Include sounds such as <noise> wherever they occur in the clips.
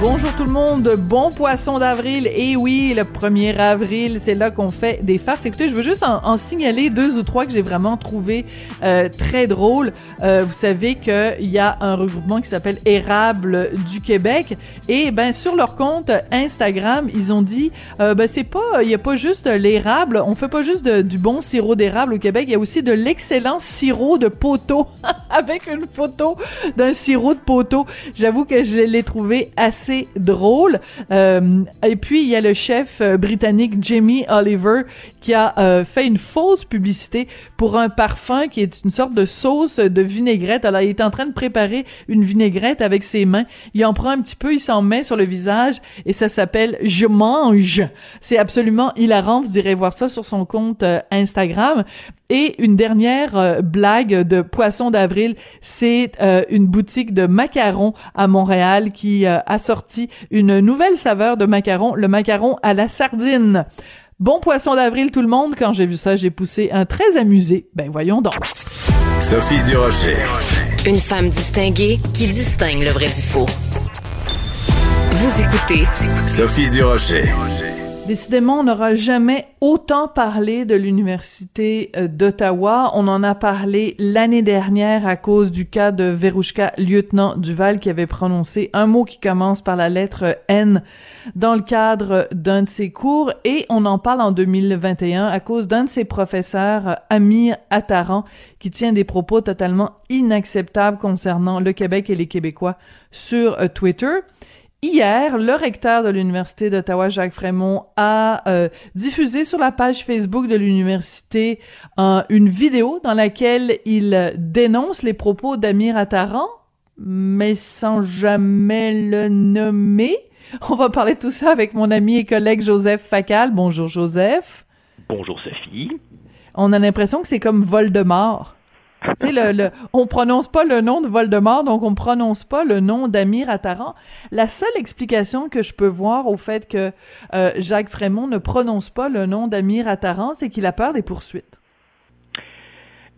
Bonjour tout le monde, bon poisson d'avril. Et oui, le 1er avril, c'est là qu'on fait des farces. Écoutez, je veux juste en, signaler deux ou trois que j'ai vraiment trouvé euh, très drôles. Euh, vous savez qu'il y a un regroupement qui s'appelle Érable du Québec. Et ben sur leur compte Instagram, ils ont dit, euh, ben c'est pas, il y a pas juste l'érable, on fait pas juste du bon sirop d'érable au Québec, il y a aussi de l'excellent sirop de poteau <laughs> avec une photo d'un sirop de poteau. J'avoue que je l'ai trouvé assez drôle. Euh, et puis, il y a le chef euh, britannique Jamie Oliver qui a euh, fait une fausse publicité pour un parfum qui est une sorte de sauce de vinaigrette. Alors, il est en train de préparer une vinaigrette avec ses mains. Il en prend un petit peu, il s'en met sur le visage et ça s'appelle Je mange. C'est absolument hilarant. Vous irez voir ça sur son compte Instagram. Et une dernière euh, blague de poisson d'avril, c'est euh, une boutique de macarons à Montréal qui euh, a sorti une nouvelle saveur de macaron, le macaron à la sardine. Bon poisson d'avril tout le monde, quand j'ai vu ça, j'ai poussé un très amusé. Ben voyons donc. Sophie Durocher. Une femme distinguée qui distingue le vrai du faux. Vous écoutez Sophie Durocher. Décidément, on n'aura jamais autant parlé de l'Université euh, d'Ottawa. On en a parlé l'année dernière à cause du cas de Verouchka Lieutenant Duval qui avait prononcé un mot qui commence par la lettre N dans le cadre d'un de ses cours et on en parle en 2021 à cause d'un de ses professeurs, Amir Attaran, qui tient des propos totalement inacceptables concernant le Québec et les Québécois sur euh, Twitter. Hier, le recteur de l'Université d'Ottawa, Jacques Frémont, a euh, diffusé sur la page Facebook de l'université une vidéo dans laquelle il dénonce les propos d'Amir Attaran, mais sans jamais le nommer. On va parler de tout ça avec mon ami et collègue Joseph Facal. Bonjour Joseph. Bonjour Sophie. On a l'impression que c'est comme Voldemort. Tu sais, le, le, on prononce pas le nom de Voldemort, donc on prononce pas le nom d'Amir Attaran. La seule explication que je peux voir au fait que euh, Jacques Frémont ne prononce pas le nom d'Amir Attaran, c'est qu'il a peur des poursuites.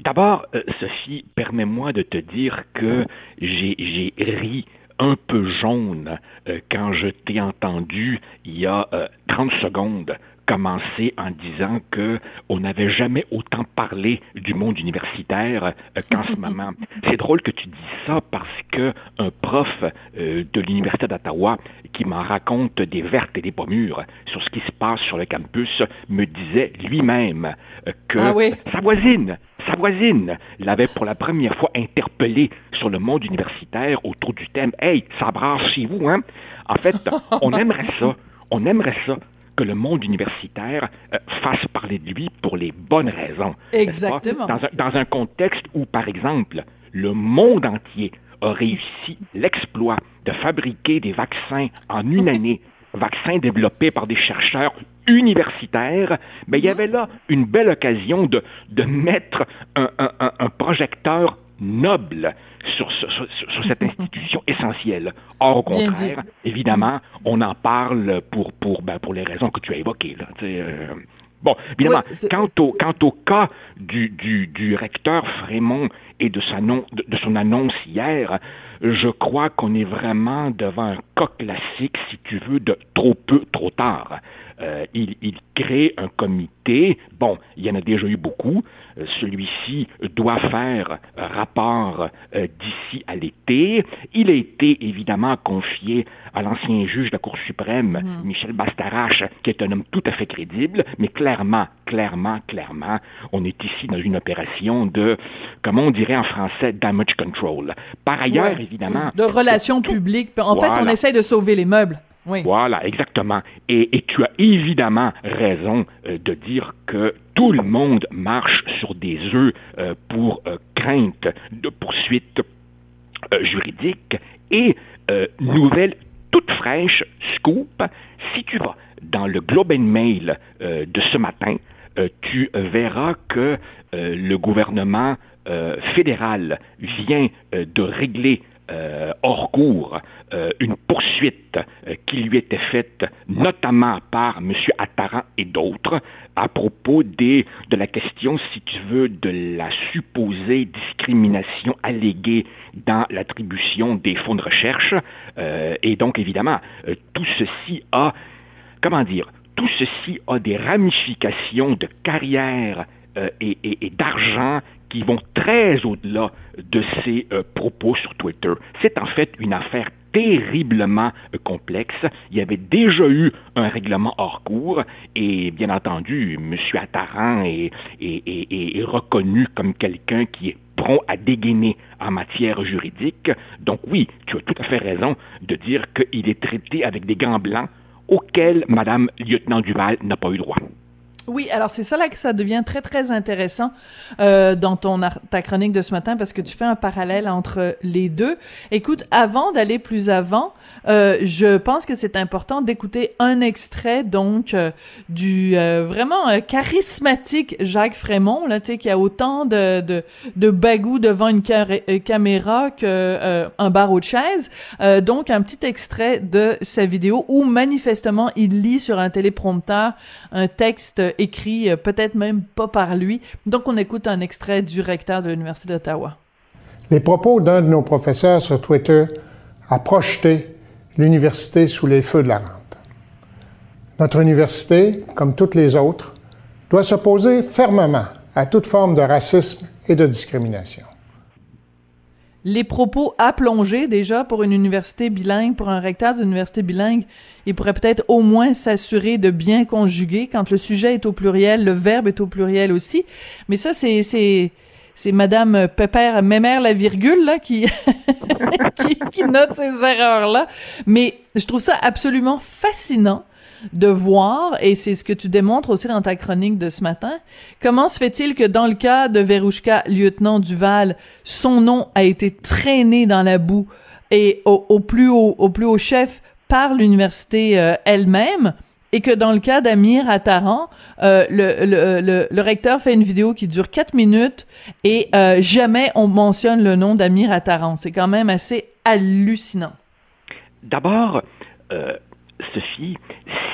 D'abord, euh, Sophie, permets-moi de te dire que j'ai ri un peu jaune euh, quand je t'ai entendu il y a 30 secondes commencer en disant que on n'avait jamais autant parlé du monde universitaire euh, qu'en ce <laughs> moment. C'est drôle que tu dis ça parce que un prof euh, de l'université d'Ottawa qui m'en raconte des vertes et des pommures sur ce qui se passe sur le campus me disait lui-même euh, que Ah oui. sa voisine sa voisine l'avait pour la première fois interpellé sur le monde universitaire autour du thème Hey, ça brasse chez vous, hein? En fait, <laughs> on aimerait ça. On aimerait ça que le monde universitaire euh, fasse parler de lui pour les bonnes raisons. Exactement. Dans un, dans un contexte où, par exemple, le monde entier a réussi l'exploit de fabriquer des vaccins en une année, <laughs> vaccins développés par des chercheurs universitaires, mais il y avait là une belle occasion de, de mettre un- un projecteur noble sur, ce- sur- sur- cette <laughs> institution essentielle. Or, au contraire, évidemment, on en parle pour, pour, ben, pour les raisons que tu as évoquées. Là, euh. Bon, évidemment, Oui, quant, au, quant au cas du, du, du recteur Frémont et de, sa non- de, de son annonce hier, je crois qu'on est vraiment devant un cas classique, si tu veux, de trop peu, trop tard. Euh, il, il, crée un comité. Bon, il y en a déjà eu beaucoup. Euh, celui-ci doit faire rapport euh, d'ici à l'été. Il a été évidemment confié à l'ancien juge de la Cour suprême, mm. Michel Bastarache, qui est un homme tout à fait crédible, mais clairement, clairement, clairement, on est ici dans une opération de, comment on dirait en français, damage control. Par ailleurs, évidemment... De relations publiques. En fait, on essaie de sauver les meubles. Voilà, exactement. Et, tu as évidemment raison euh, de dire que tout le monde marche sur des œufs euh, pour euh, crainte de poursuites juridiques. Et nouvelle toute fraîche, scoop, si tu vas dans le Globe and Mail de ce matin, tu verras que le gouvernement fédéral vient de régler euh, hors cours euh, une poursuite euh, qui lui était faite notamment par M. Attaran et d'autres à propos des, de la question, si tu veux, de la supposée discrimination alléguée dans l'attribution des fonds de recherche. et donc, évidemment, tout ceci a, comment dire, tout ceci a des ramifications de carrière et d'argent qui vont très au-delà de ces euh, propos sur Twitter. C'est en fait une affaire terriblement euh, complexe. Il y avait déjà eu un règlement hors cours et bien entendu, M. Attaran est, est, reconnu comme quelqu'un qui est prompt à dégainer en matière juridique. Donc oui, tu as tout à fait raison de dire qu'il est traité avec des gants blancs auxquels Mme Lieutenant Duval n'a pas eu droit. Oui, alors c'est ça là que ça devient très très intéressant euh, dans ton ta chronique de ce matin parce que tu fais un parallèle entre les deux. Écoute, avant d'aller plus avant, euh, je pense que c'est important d'écouter un extrait donc euh, du vraiment charismatique Jacques Frémont là, tu sais qui a autant de de, de bagou devant une caméra que un barreau de chaise. donc un petit extrait de sa vidéo où manifestement il lit sur un téléprompteur un texte écrit, euh, peut-être même pas par lui. Donc, on écoute un extrait du recteur de l'Université d'Ottawa. Les propos d'un de nos professeurs sur Twitter a projeté l'université sous les feux de la rampe. Notre université, comme toutes les autres, doit s'opposer fermement à toute forme de racisme et de discrimination les propos à plonger déjà pour une université bilingue, pour un recteur d'une université bilingue, il pourrait peut-être au moins s'assurer de bien conjuguer quand le sujet est au pluriel, le verbe est au pluriel aussi. Mais ça, c'est c'est c'est Madame Pépère Mémère la virgule là qui, <laughs> qui qui note ces erreurs là. Mais je trouve ça absolument fascinant de voir, et c'est ce que tu démontres aussi dans ta chronique de ce matin, comment se fait-il que dans le cas de Verouchka, lieutenant Duval, son nom a été traîné dans la boue et au, plus haut, au plus haut chef par l'université euh, elle-même, et que dans le cas d'Amir Attaran, euh, le, le, recteur fait une vidéo qui dure quatre minutes et euh, jamais on mentionne le nom d'Amir Attaran. C'est quand même assez hallucinant. D'abord, Sophie,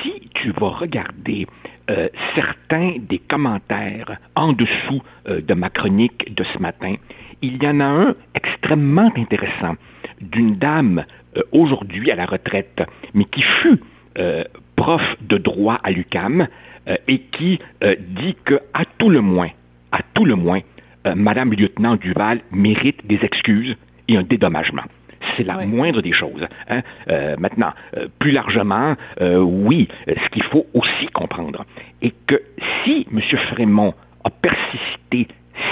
si tu vas regarder euh, certains des commentaires en dessous euh, de ma chronique de ce matin, il y en a un extrêmement intéressant d'une dame euh, aujourd'hui à la retraite, mais qui fut prof de droit à l'UCAM et qui dit que à tout le moins, à tout le moins, Madame lieutenant Duval mérite des excuses et un dédommagement. C'est la moindre des choses. Hein. Euh, maintenant, euh, plus largement, euh, oui, ce qu'il faut aussi comprendre est que si M. Frémont a persisté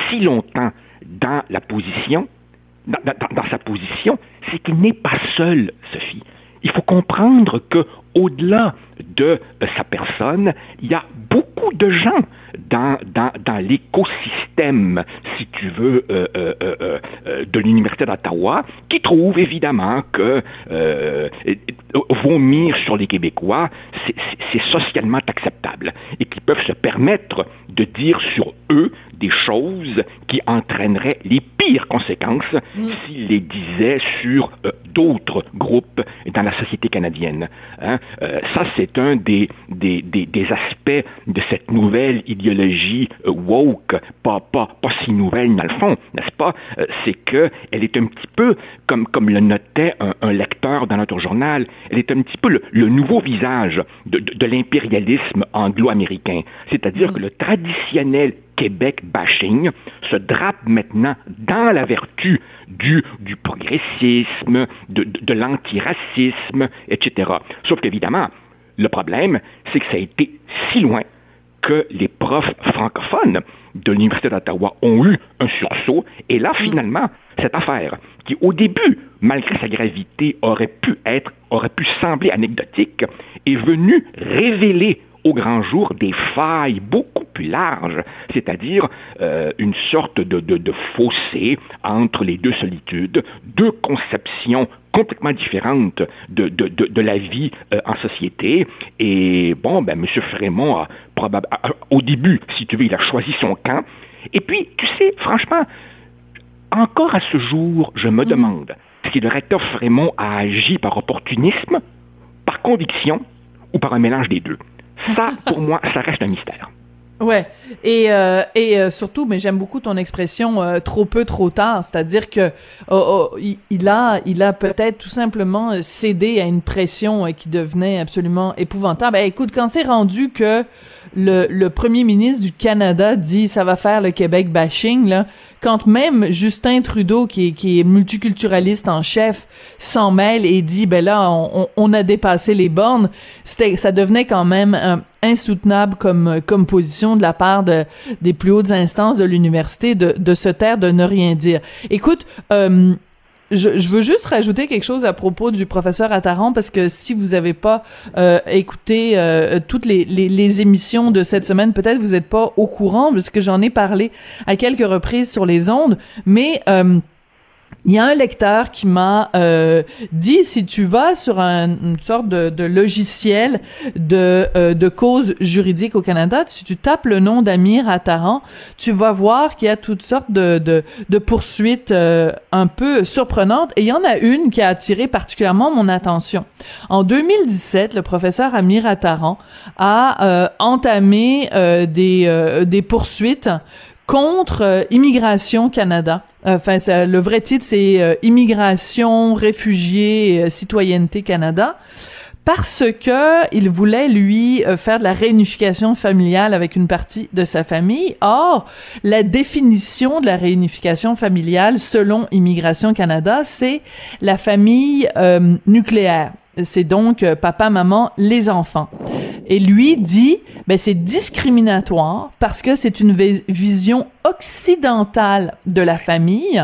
si longtemps dans la position, dans, sa position, c'est qu'il n'est pas seul, Sophie. Il faut comprendre que au-delà de sa personne, il y a beaucoup de gens dans, dans, dans l'écosystème, si tu veux, euh, euh, euh, de l'Université d'Ottawa, qui trouvent évidemment que vomir sur les Québécois, c'est socialement acceptable et qui peuvent se permettre de dire sur eux des choses qui entraîneraient les pires conséquences s'ils les disaient sur d'autres groupes dans la société canadienne. Hein. ça, c'est c'est un des, des, des, aspects de cette nouvelle idéologie euh, woke, pas, pas, pas si nouvelle dans le fond, n'est-ce pas? Euh, c'est qu'elle est un petit peu, comme, comme le notait un, lecteur dans notre journal, elle est un petit peu le, nouveau visage de, de, l'impérialisme anglo-américain. C'est-à-dire mm. que le traditionnel Québec bashing se drape maintenant dans la vertu du, du progressisme, de, de, l'antiracisme, etc. Sauf qu'évidemment, le problème, c'est que ça a été si loin que les profs francophones de l'Université d'Ottawa ont eu un sursaut. Et là, finalement, cette affaire, qui au début, malgré sa gravité, aurait pu être, aurait pu sembler anecdotique, est venue révéler au grand jour des failles beaucoup plus larges, c'est-à-dire euh, une sorte de, de, fossé entre les deux solitudes, deux conceptions complètement différentes de, de la vie euh, en société. Et bon, ben, M. Frémont a probablement, au début, si tu veux, il a choisi son camp. Et puis, tu sais, franchement, encore à ce jour, je me mm. demande si le recteur Frémont a agi par opportunisme, par conviction ou par un mélange des deux? Ça, pour moi, ça reste un mystère. Ouais, et euh, et euh, surtout, mais j'aime beaucoup ton expression euh, trop peu trop tard, c'est-à-dire que oh, oh, il, a peut-être tout simplement cédé à une pression qui devenait absolument épouvantable. Ben, écoute, quand c'est rendu que le, premier ministre du Canada dit ça va faire le Québec bashing là, quand même Justin Trudeau, qui est, multiculturaliste en chef, s'en mêle et dit, ben là, on, a dépassé les bornes, ça devenait quand même euh, insoutenable comme, comme position de la part de, des plus hautes instances de l'université de, de se taire, de ne rien dire. Écoute, euh, je, je, veux juste rajouter quelque chose à propos du professeur Attaran parce que si vous n'avez pas euh, écouté euh, toutes les, émissions de cette semaine, peut-être vous n'êtes pas au courant parce que j'en ai parlé à quelques reprises sur les ondes, mais euh, il y a un lecteur qui m'a euh, dit si tu vas sur une sorte de, de logiciel de, euh, de cause juridique au Canada, si tu tapes le nom d'Amir Attaran, tu vas voir qu'il y a toutes sortes de, de, de poursuites euh, un peu surprenantes et il y en a une qui a attiré particulièrement mon attention. En 2017, le professeur Amir Attaran a euh, entamé des, des poursuites contre Immigration Canada Enfin, le vrai titre, c'est euh, Immigration, réfugiés, euh, citoyenneté Canada. Parce que il voulait lui euh, faire de la réunification familiale avec une partie de sa famille. Or, la définition de la réunification familiale selon Immigration Canada, c'est la famille nucléaire. C'est donc euh, papa, maman, les enfants. Et lui dit, ben c'est discriminatoire parce que c'est une vision occidentale de la famille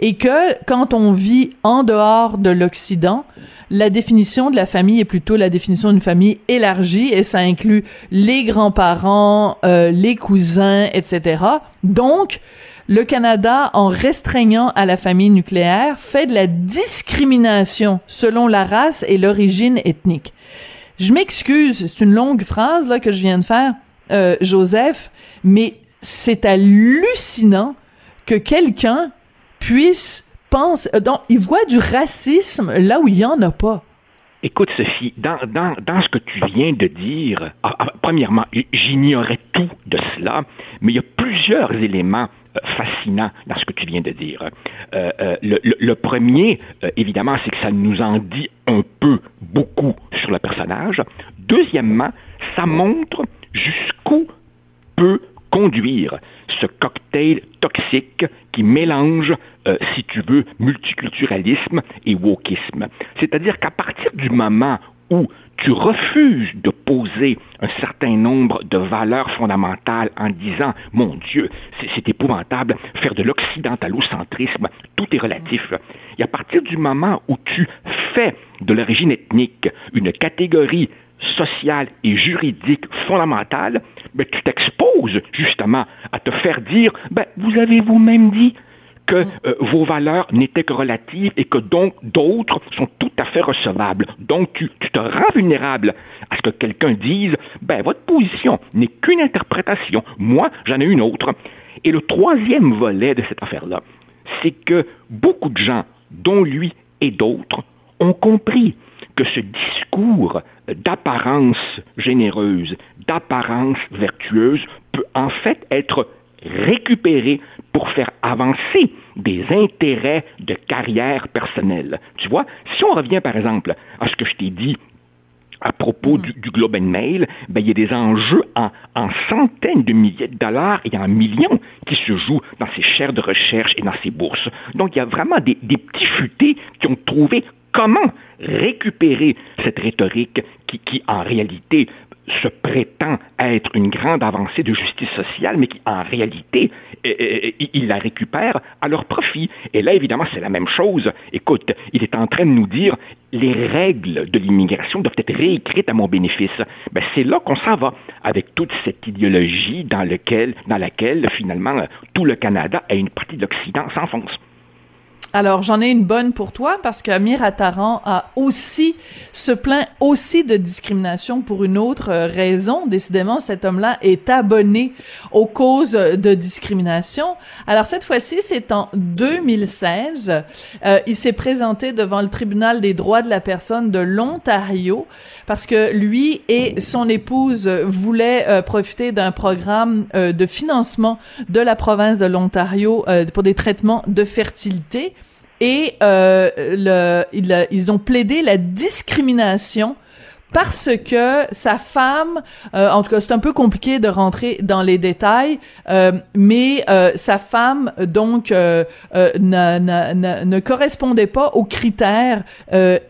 et que quand on vit en dehors de l'Occident, la définition de la famille est plutôt la définition d'une famille élargie et ça inclut les grands-parents, euh, les cousins, etc. Donc, le Canada, en restreignant à la famille nucléaire, fait de la discrimination selon la race et l'origine ethnique. Je m'excuse, c'est une longue phrase là que je viens de faire, euh, Joseph, mais c'est hallucinant que quelqu'un puisse penser, euh, donc il voit du racisme là où il y en a pas. Écoute, Sophie, dans, dans, dans, ce que tu viens de dire, ah, ah, premièrement, j'ignorais tout de cela, mais il y a plusieurs éléments euh, fascinants dans ce que tu viens de dire. Euh, euh, le, premier, évidemment, c'est que ça nous en dit un peu, beaucoup sur le personnage. Deuxièmement, ça montre jusqu'où peut conduire ce cocktail toxique qui mélange, euh, si tu veux, multiculturalisme et wokisme. C'est-à-dire qu'à partir du moment où tu refuses de poser un certain nombre de valeurs fondamentales en disant, mon Dieu, c'est épouvantable, faire de l'occidentalocentrisme, tout est relatif. Et à partir du moment où tu fais de l'origine ethnique une catégorie sociale et juridique fondamentale, ben, tu t'exposes justement à te faire dire, ben, vous avez vous-même dit que euh, vos valeurs n'étaient que relatives et que donc d'autres sont tout à fait recevables. Donc tu, tu te rends vulnérable à ce que quelqu'un dise, ben votre position n'est qu'une interprétation, moi j'en ai une autre. Et le troisième volet de cette affaire-là, c'est que beaucoup de gens, dont lui et d'autres, ont compris que ce discours d'apparence généreuse, d'apparence vertueuse peut en fait être récupéré pour faire avancer des intérêts de carrière personnelle. Tu vois, si on revient par exemple à ce que je t'ai dit à propos du, Globe and Mail, ben, il y a des enjeux en, centaines de milliers de dollars et en millions qui se jouent dans ces chaires de recherche et dans ces bourses. Donc, il y a vraiment des, des petits futés qui ont trouvé comment récupérer cette rhétorique qui, qui, en réalité, se prétend être une grande avancée de justice sociale, mais qui, en réalité, ils la récupèrent à leur profit. Et là, évidemment, c'est la même chose. Écoute, il est en train de nous dire les règles de l'immigration doivent être réécrites à mon bénéfice. Ben, c'est là qu'on s'en va, avec toute cette idéologie dans, laquelle, finalement, tout le Canada et une partie de l'Occident s'enfonce. Alors, j'en ai une bonne pour toi parce qu'Amir Attaran a aussi se plaint aussi de discrimination pour une autre euh, raison. Décidément, cet homme-là est abonné aux causes de discrimination. Alors, cette fois-ci, c'est en 2016. Euh, il s'est présenté devant le tribunal des droits de la personne de l'Ontario parce que lui et son épouse voulaient euh, profiter d'un programme de financement de la province de l'Ontario pour des traitements de fertilité et euh, le, ils, ont plaidé la discrimination parce que sa femme, euh, en tout cas c'est un peu compliqué de rentrer dans les détails, euh, mais euh, sa femme donc euh, ne, correspondait pas aux critères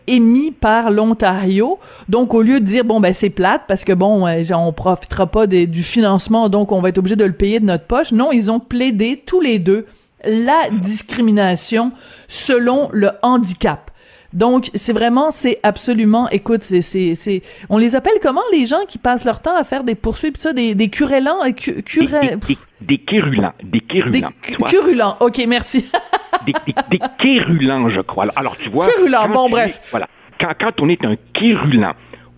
émis par l'Ontario. Donc au lieu de dire bon ben c'est plate parce que bon on profitera pas du financement donc on va être obligé de le payer de notre poche, non ils ont plaidé tous les deux la discrimination selon le handicap. Donc, c'est vraiment, c'est absolument, écoute, c'est, c'est, c'est, on les appelle comment les gens qui passent leur temps à faire des poursuites, pis ça, des, des curélants, euh, des, des, des, quérulants, des quérulants. Des ok, merci. des, des, quérulants, je crois. Alors, tu vois. Quérulants, bon, bref. Voilà. Quand, quand on est un quérulant,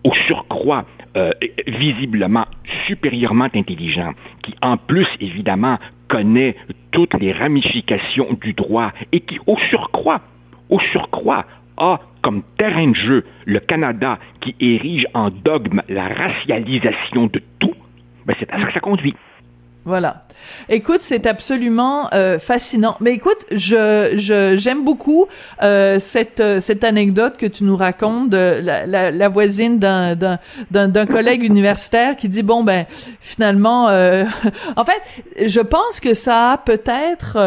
au surcroît, euh, visiblement supérieurement intelligent, qui en plus évidemment connaît toutes les ramifications du droit et qui au surcroît, au surcroît, a comme terrain de jeu le Canada qui érige en dogme la racialisation de tout, ben c'est à ça que ça conduit. Voilà. Écoute, c'est absolument euh, fascinant. Mais écoute, je j'aime beaucoup euh, cette euh, cette anecdote que tu nous racontes de la, la, la voisine d'un d'un d'un collègue universitaire qui dit bon ben finalement <laughs> en fait, je pense que ça a peut-être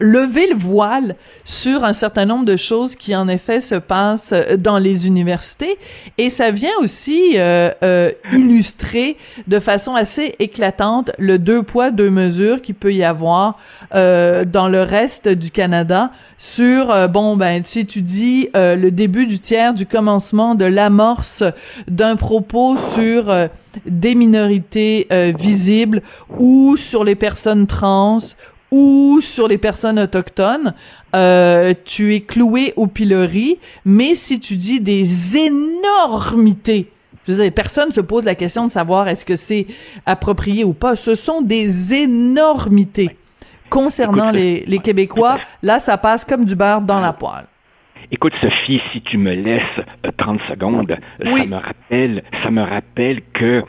lever le voile sur un certain nombre de choses qui en effet se passent euh, dans les universités. Et ça vient aussi euh, euh, illustrer de façon assez éclatante le deux poids deux mesures qui peut y avoir euh, dans le reste du Canada sur euh, bon ben tu dis le début du tiers du commencement de l'amorce d'un propos sur des minorités visibles ou sur les personnes trans ou sur les personnes autochtones, euh, tu es cloué au pilori, mais si tu dis des énormités, je veux dire, personne se pose la question de savoir est-ce que c'est approprié ou pas. Ce sont des énormités. Concernant les, les Québécois, là, ça passe comme du beurre dans la poêle. Écoute, Sophie, si tu me laisses 30 euh, secondes, ça me rappelle, ça me rappelle que euh,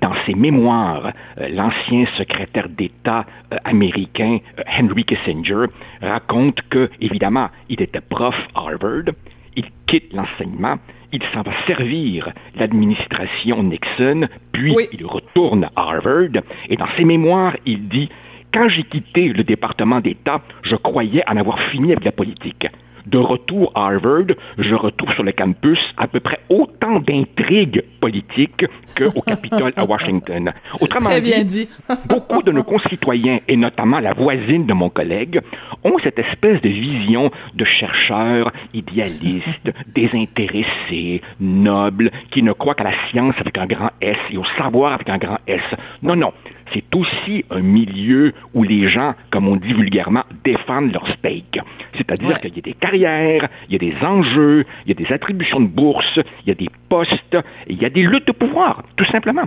dans ses mémoires, euh, l'ancien secrétaire d'État américain Henry Kissinger raconte que, évidemment, il était prof à Harvard, il quitte l'enseignement, il s'en va servir l'administration Nixon, puis il retourne à Harvard, et dans ses mémoires, il dit quand j'ai quitté le département d'État, je croyais en avoir fini avec la politique de retour à Harvard, je retrouve sur le campus à peu près autant d'intrigues politiques qu'au Capitole à Washington. <laughs> Autrement dit, <laughs> beaucoup de nos concitoyens, et notamment la voisine de mon collègue, ont cette espèce de vision de chercheurs idéalistes, <laughs> désintéressés, nobles, qui ne croient qu'à la science avec un grand S et au savoir avec un grand S. Non, non c'est aussi un milieu où les gens, comme on dit vulgairement, défendent leur steak. C'est-à-dire qu'il y a des carrières, il y a des enjeux, il y a des attributions de bourse, il y a des postes, il y a des luttes de pouvoir, tout simplement.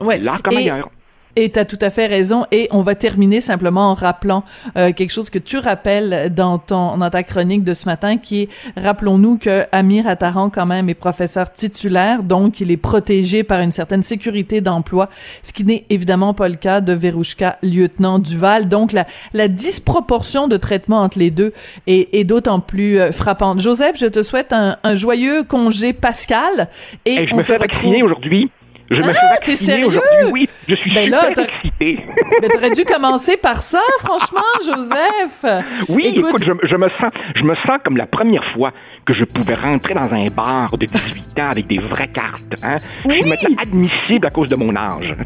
Ouais. Là comme ailleurs. Et tu as tout à fait raison. Et on va terminer simplement en rappelant euh, quelque chose que tu rappelles dans ton dans ta chronique de ce matin, qui est rappelons-nous que Amir Attaran quand même est professeur titulaire, donc il est protégé par une certaine sécurité d'emploi, ce qui n'est évidemment pas le cas de Verouchka, lieutenant Duval. Donc la, la disproportion de traitement entre les deux est, est d'autant plus euh, frappante. Joseph, je te souhaite un, un joyeux congé pascal. Et, je on me se fais retrouve... vacciner aujourd'hui. Je me Ah, t'es vacciner sérieux? aujourd'hui. Oui, je suis Ben là, super excité. Mais t'aurais dû commencer par ça, franchement, <laughs> Joseph. Oui, Écoute, écoute, je, je me sens, je me sens comme la première fois que je pouvais rentrer dans un bar de 18 ans avec des vraies cartes. Hein? Je suis Oui. maintenant admissible à cause de mon âge. <laughs>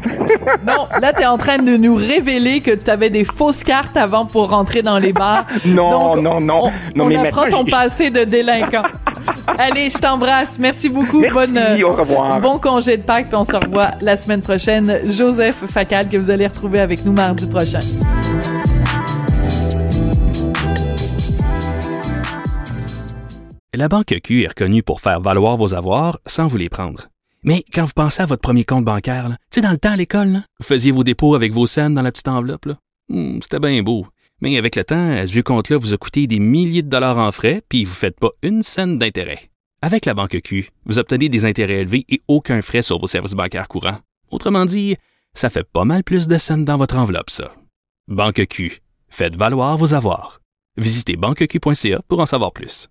Non, là, t'es en train de nous révéler que t'avais des fausses cartes avant pour rentrer dans les bars. <laughs> Non, Donc, non, non. On, non, on mais apprend ton passé de délinquant. Allez, je t'embrasse. Merci beaucoup. Merci, Bonne, au revoir. Bon congé de Pâques, puis on se revoit la semaine prochaine. Joseph Facal, que vous allez retrouver avec nous mardi prochain. La Banque Q est reconnue pour faire valoir vos avoirs sans vous les prendre. Mais quand vous pensez à votre premier compte bancaire, tu sais, dans le temps à l'école, vous faisiez vos dépôts avec vos scènes dans la petite enveloppe. Hmm, C'était bien beau. Mais avec le temps, à ce vieux compte-là vous a coûté des milliers de dollars en frais, puis vous ne faites pas une scène d'intérêt. Avec la Banque Q, vous obtenez des intérêts élevés et aucun frais sur vos services bancaires courants. Autrement dit, ça fait pas mal plus de scènes dans votre enveloppe, ça. Banque Q. Faites valoir vos avoirs. Visitez banqueq.ca pour en savoir plus.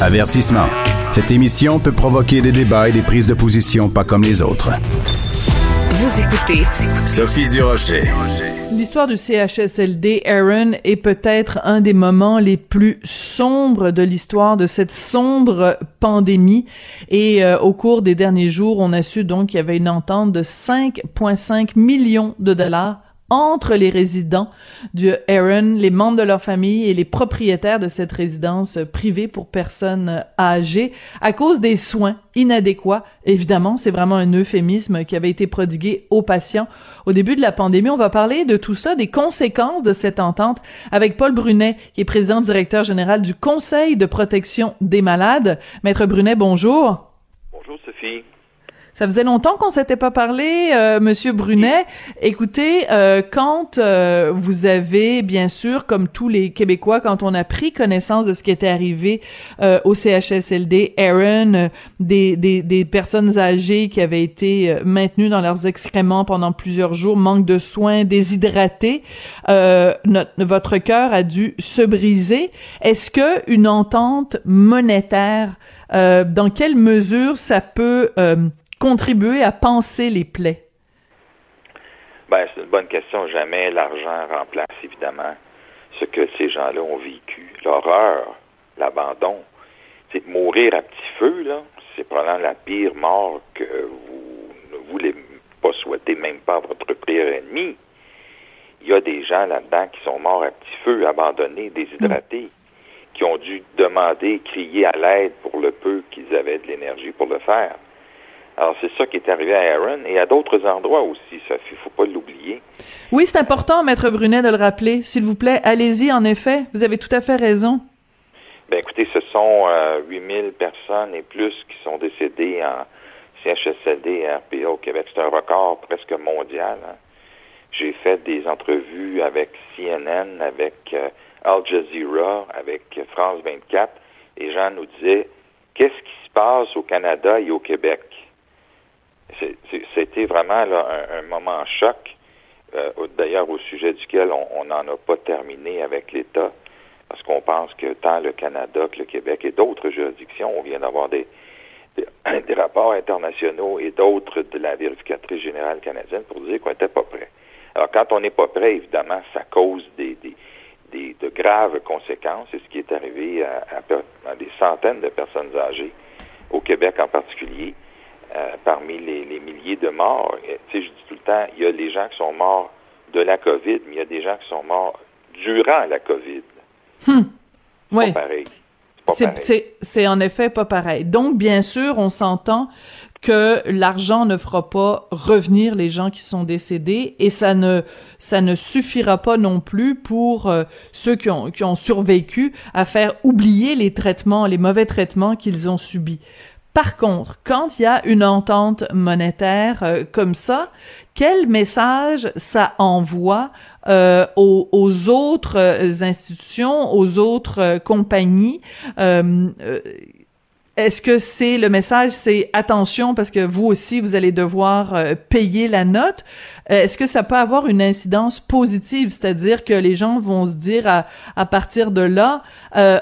Avertissement. Cette émission peut provoquer des débats et des prises de position pas comme les autres. Vous écoutez Sophie Durocher. L'histoire du CHSLD, Aaron, est peut-être un des moments les plus sombres de l'histoire de cette sombre pandémie. Et euh, au cours des derniers jours, on a su donc qu'il y avait une entente de 5,5 millions de dollars entre les résidents du Aaron, les membres de leur famille et les propriétaires de cette résidence privée pour personnes âgées à cause des soins inadéquats. Évidemment, c'est vraiment un euphémisme qui avait été prodigué aux patients au début de la pandémie. On va parler de tout ça, des conséquences de cette entente avec Paul Brunet, qui est président directeur général du Conseil de protection des malades. Maître Brunet, bonjour. Bonjour Sophie. Ça faisait longtemps qu'on s'était pas parlé, euh, Monsieur Brunet. Écoutez, euh, quand euh, vous avez, bien sûr, comme tous les Québécois, quand on a pris connaissance de ce qui était arrivé euh, au CHSLD, Aaron, euh, des, des, des personnes âgées qui avaient été euh, maintenues dans leurs excréments pendant plusieurs jours, manque de soins, déshydratées, notre, votre cœur a dû se briser. Est-ce que une entente monétaire, dans quelle mesure ça peut contribuer à penser les plaies? Ben, c'est une bonne question. Jamais l'argent remplace évidemment ce que ces gens-là ont vécu. L'horreur, l'abandon. C'est mourir à petit feu, là, c'est probablement la pire mort que vous ne voulez pas souhaiter, même pas à votre pire ennemi. Il y a des gens là-dedans qui sont morts à petit feu, abandonnés, déshydratés, qui ont dû demander, crier à l'aide pour le peu qu'ils avaient de l'énergie pour le faire. Alors, c'est ça qui est arrivé à Aaron et à d'autres endroits aussi, Sophie, il ne faut pas l'oublier. Oui, c'est important, Maître Brunet, de le rappeler. S'il vous plaît, allez-y, en effet. Vous avez tout à fait raison. Ben, écoutez, ce sont euh, 8000 personnes et plus qui sont décédées en CHSLD et RPA au Québec. C'est un record presque mondial. hein. J'ai fait des entrevues avec CNN, avec euh, Al Jazeera, avec France 24. Les gens nous disaient, qu'est-ce qui se passe au Canada et au Québec? C'était vraiment là, un, moment choc, euh, d'ailleurs au sujet duquel on n'en a pas terminé avec l'État, parce qu'on pense que tant le Canada que le Québec et d'autres juridictions, on vient d'avoir des, <coughs> rapports internationaux et d'autres de la vérificatrice générale canadienne pour dire qu'on n'était pas prêt. Alors quand on n'est pas prêt, évidemment, ça cause des, de graves conséquences, c'est ce qui est arrivé à des centaines de personnes âgées, au Québec en particulier. Euh, parmi les, les milliers de morts, tu sais, je dis tout le temps, il y a les gens qui sont morts de la COVID, mais il y a des gens qui sont morts durant la COVID. C'est Oui. pas pareil. C'est en effet pas pareil. Donc, bien sûr, on s'entend que l'argent ne fera pas revenir les gens qui sont décédés et ça ne ça ne suffira pas non plus pour euh, ceux qui ont qui ont survécu à faire oublier les traitements, les mauvais traitements qu'ils ont subis. Par contre, quand il y a une entente monétaire euh, comme ça, quel message ça envoie euh, aux, autres euh, institutions, aux autres compagnies? Est-ce que c'est le message, c'est attention parce que vous aussi vous allez devoir payer la note? Est-ce que ça peut avoir une incidence positive, c'est-à-dire que les gens vont se dire à, à partir de là,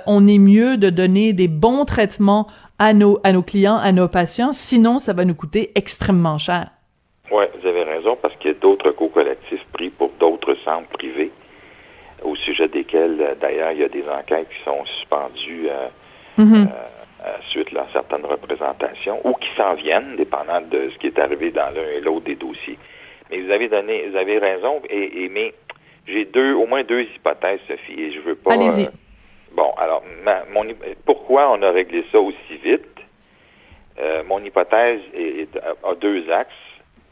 on est mieux de donner des bons traitements à nos à nos clients, à nos patients, sinon ça va nous coûter extrêmement cher. Oui, vous avez raison, parce qu'il y a d'autres co-collectifs pris pour d'autres centres privés, au sujet desquels, euh, d'ailleurs, il y a des enquêtes qui sont suspendues euh, mm-hmm. euh, suite à certaines représentations, ou qui s'en viennent, dépendant de ce qui est arrivé dans l'un et l'autre des dossiers. Mais vous avez donné, vous avez raison, et, mais j'ai deux, au moins deux hypothèses, Sophie, et je veux pas. Allez-y. bon, alors, mon, pourquoi on a réglé ça aussi vite? mon hypothèse est, a deux axes.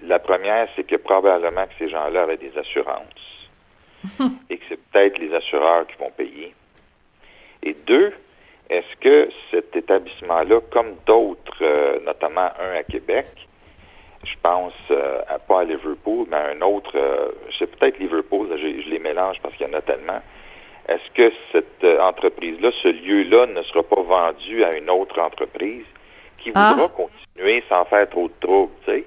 La première, c'est que probablement que ces gens-là avaient des assurances <laughs> et que c'est peut-être les assureurs qui vont payer. Et deux, est-ce que cet établissement-là, comme d'autres, euh, notamment un à Québec, je pense euh, à pas à Liverpool, mais à un autre, euh, c'est peut-être Liverpool, je, les mélange parce qu'il y en a tellement. Est-ce que cette entreprise-là, ce lieu-là, ne sera pas vendu à une autre entreprise qui ah. voudra continuer sans faire trop de troubles, tu sais?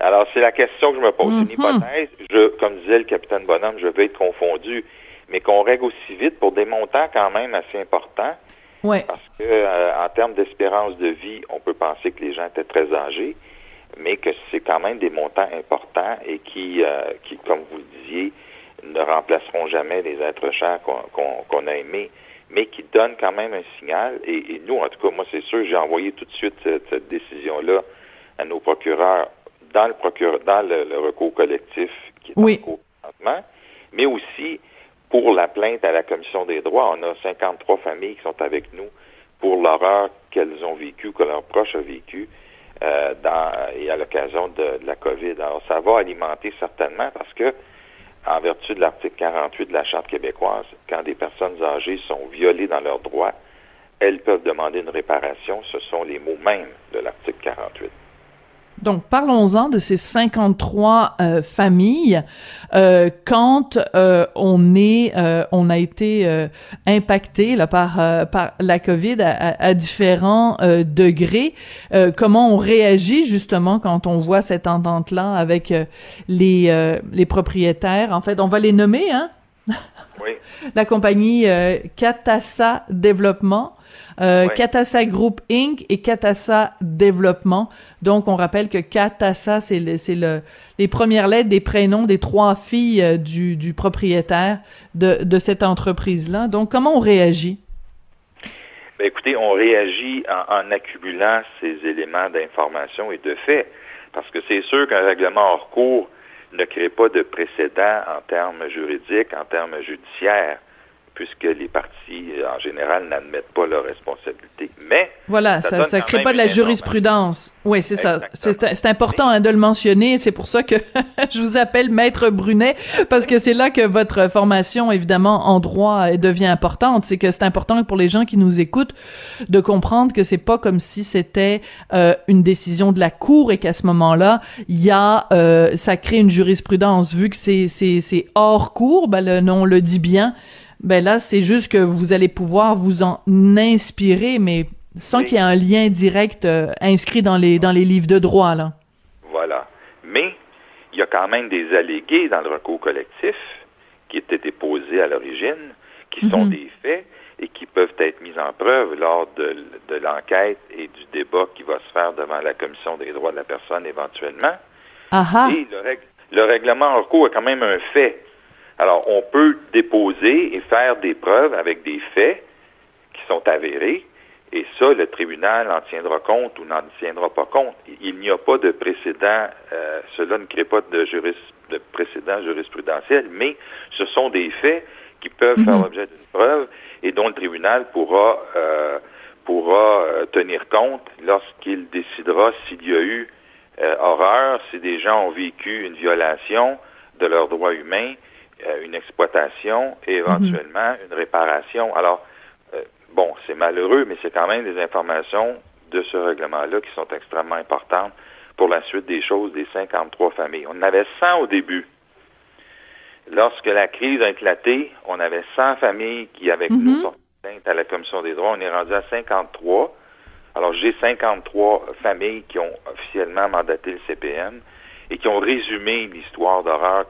Alors, c'est la question que je me pose. C'est une mhm. hypothèse. Je, comme disait le capitaine Bonhomme, je vais être confondu, mais qu'on règle aussi vite pour des montants quand même assez importants. Ouais. Parce que euh, en termes d'espérance de vie, on peut penser que les gens étaient très âgés, mais que c'est quand même des montants importants et qui, euh, qui, comme vous le disiez, ne remplaceront jamais les êtres chers qu'on a aimés, mais qui donnent quand même un signal. Et, nous, en tout cas, moi, c'est sûr, j'ai envoyé tout de suite cette décision-là à nos procureurs dans le procureur, dans le, recours collectif qui est en cours mais aussi pour la plainte à la Commission des droits. On a 53 familles qui sont avec nous pour l'horreur qu'elles ont vécue, que leurs proches ont vécu euh, et à l'occasion de, la COVID. Alors, ça va alimenter certainement parce que, en vertu de l'article 48 de la Charte québécoise, quand des personnes âgées sont violées dans leurs droits, elles peuvent demander une réparation. Ce sont les mots mêmes de l'article 48. Donc, parlons-en de ces 53 euh, familles. Euh, quand euh, on est, euh, on a été euh, impacté là, par, par la COVID à, à différents degrés, comment on réagit justement quand on voit cette entente-là avec les, les propriétaires? En fait, on va les nommer, hein? Oui. <laughs> la compagnie Catassa Développement, euh, Katassa Group Inc. et Katassa Développement. Donc, on rappelle que Katassa, c'est le, le, les premières lettres des prénoms des trois filles euh, du, du, propriétaire de, de cette entreprise-là. Donc, comment on réagit? Ben, écoutez, on réagit en, en accumulant ces éléments d'information et de fait, parce que c'est sûr qu'un règlement hors cours ne crée pas de précédent en termes juridiques, en termes judiciaires puisque les partis, en général, n'admettent pas leurs responsabilités. Mais voilà, ça, ça, crée pas de la jurisprudence. Oui, c'est ça. C'est important hein, de le mentionner. C'est pour ça que <laughs> je vous appelle Maître Brunet, parce que c'est là que votre formation, évidemment, en droit devient importante. C'est que c'est important pour les gens qui nous écoutent de comprendre que c'est pas comme si c'était euh, une décision de la cour et qu'à ce moment-là, il y a, euh, ça crée une jurisprudence. Vu que c'est c'est hors cour, ben le nom le dit bien ben là, c'est juste que vous allez pouvoir vous en inspirer, mais sans qu'il y ait un lien direct euh, inscrit dans les, dans les livres de droit, là. Voilà. Mais il y a quand même des allégués dans le recours collectif qui étaient déposés à l'origine, qui sont mhm. des faits et qui peuvent être mis en preuve lors de, de l'enquête et du débat qui va se faire devant la Commission des droits de la personne éventuellement. Aha. Et le, le règlement en recours est quand même un fait. Alors, on peut déposer et faire des preuves avec des faits qui sont avérés, et ça, le tribunal en tiendra compte ou n'en tiendra pas compte. Il n'y a pas de précédent, euh, cela ne crée pas de, de, précédent jurisprudentiel, mais ce sont des faits qui peuvent faire mhm. l'objet d'une preuve et dont le tribunal pourra, euh, pourra euh, tenir compte lorsqu'il décidera s'il y a eu horreur, si des gens ont vécu une violation de leurs droits humains, euh, une exploitation et éventuellement une réparation. Alors, euh, bon, c'est malheureux, mais c'est quand même des informations de ce règlement-là qui sont extrêmement importantes pour la suite des choses des 53 familles. On en avait 100 au début. Lorsque la crise a éclaté, on avait 100 familles qui, avec nous, portaient plainte à la Commission des droits. On est rendu à 53. Alors, j'ai 53 familles qui ont officiellement mandaté le CPM et qui ont résumé l'histoire d'horreur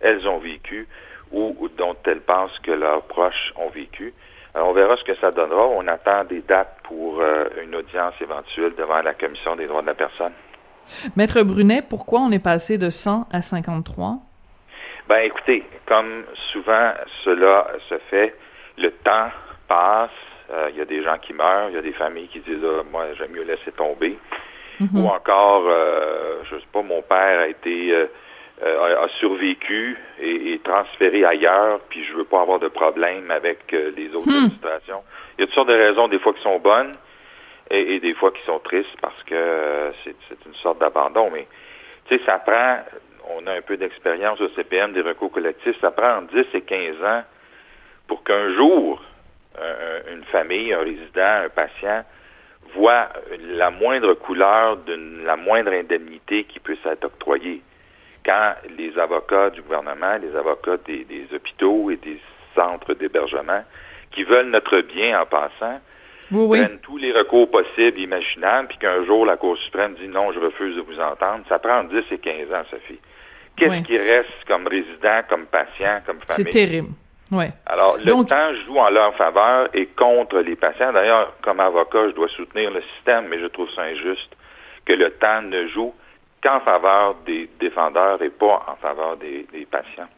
qu'elles ont vécue ou, dont elles pensent que leurs proches ont vécu. Alors, on verra ce que ça donnera. On attend des dates pour euh, une audience éventuelle devant la Commission des droits de la personne. Maître Brunet, pourquoi on est passé de 100 à 53? Ben écoutez, comme souvent cela se fait, le temps passe, euh, il y a des gens qui meurent, il y a des familles qui disent ah, moi j'aime mieux laisser tomber. Ou encore, euh, je sais pas, mon père a été euh, a, a survécu et, transféré ailleurs, puis je veux pas avoir de problème avec euh, les autres administrations. Il y a toutes sortes de raisons, des fois qui sont bonnes et, et des fois qui sont tristes parce que euh, c'est une sorte d'abandon. Mais tu sais, ça prend, on a un peu d'expérience au CPM des recours collectifs, ça prend entre 10 et 15 ans pour qu'un jour, un- une famille, un résident, un patient, voit la moindre couleur de la moindre indemnité qui puisse être octroyée. Quand les avocats du gouvernement, les avocats des, des hôpitaux et des centres d'hébergement, qui veulent notre bien en passant, Oui, oui. prennent tous les recours possibles, imaginables, puis qu'un jour la Cour suprême dit non, je refuse de vous entendre, ça prend 10 et 15 ans, Sophie. Qu'est-ce Oui. qui reste comme résident, comme patient, comme C'est famille? terrible. Ouais. Alors, le Donc- temps joue en leur faveur et contre les patients. D'ailleurs, comme avocat, je dois soutenir le système, mais je trouve ça injuste que le temps ne joue qu'en faveur des défendeurs et pas en faveur des, des patients.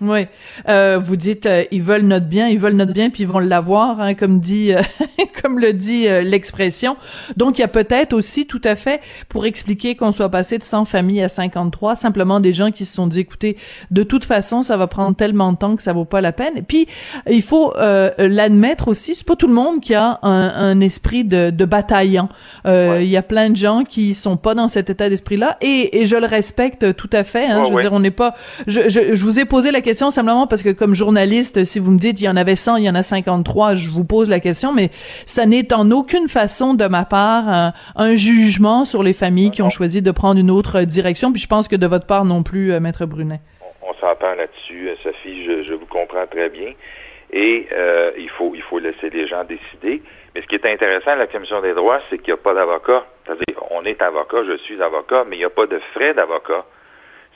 Oui, euh, vous dites euh, ils veulent notre bien, ils veulent notre bien, puis ils vont l'avoir, hein, comme dit, euh, <laughs> comme le dit euh, l'expression. Donc il y a peut-être aussi tout à fait pour expliquer qu'on soit passé de 100 familles à 53, simplement des gens qui se sont dit écoutez, de toute façon ça va prendre tellement de temps que ça vaut pas la peine. Puis il faut euh, l'admettre aussi, c'est pas tout le monde qui a un, un esprit de, de bataillant. Euh, Ouais. Il y a plein de gens qui sont pas dans cet état d'esprit-là, et, et je le respecte tout à fait. Hein, Ouais, je veux ouais. dire, on n'est pas. Je, je, je vous ai posé la question simplement parce que comme journaliste, si vous me dites il y en avait 100, il y en a 53, je vous pose la question, mais ça n'est en aucune façon de ma part un, jugement sur les familles qui ont choisi de prendre une autre direction. Puis je pense que de votre part non plus, euh, maître Brunet. On, on s'entend là-dessus, euh, Sophie, je, je vous comprends très bien. Et euh, il faut il faut laisser les gens décider. Mais ce qui est intéressant à la Commission des droits, c'est qu'il n'y a pas d'avocat. C'est-à-dire, on est avocat, je suis avocat, mais il n'y a pas de frais d'avocat.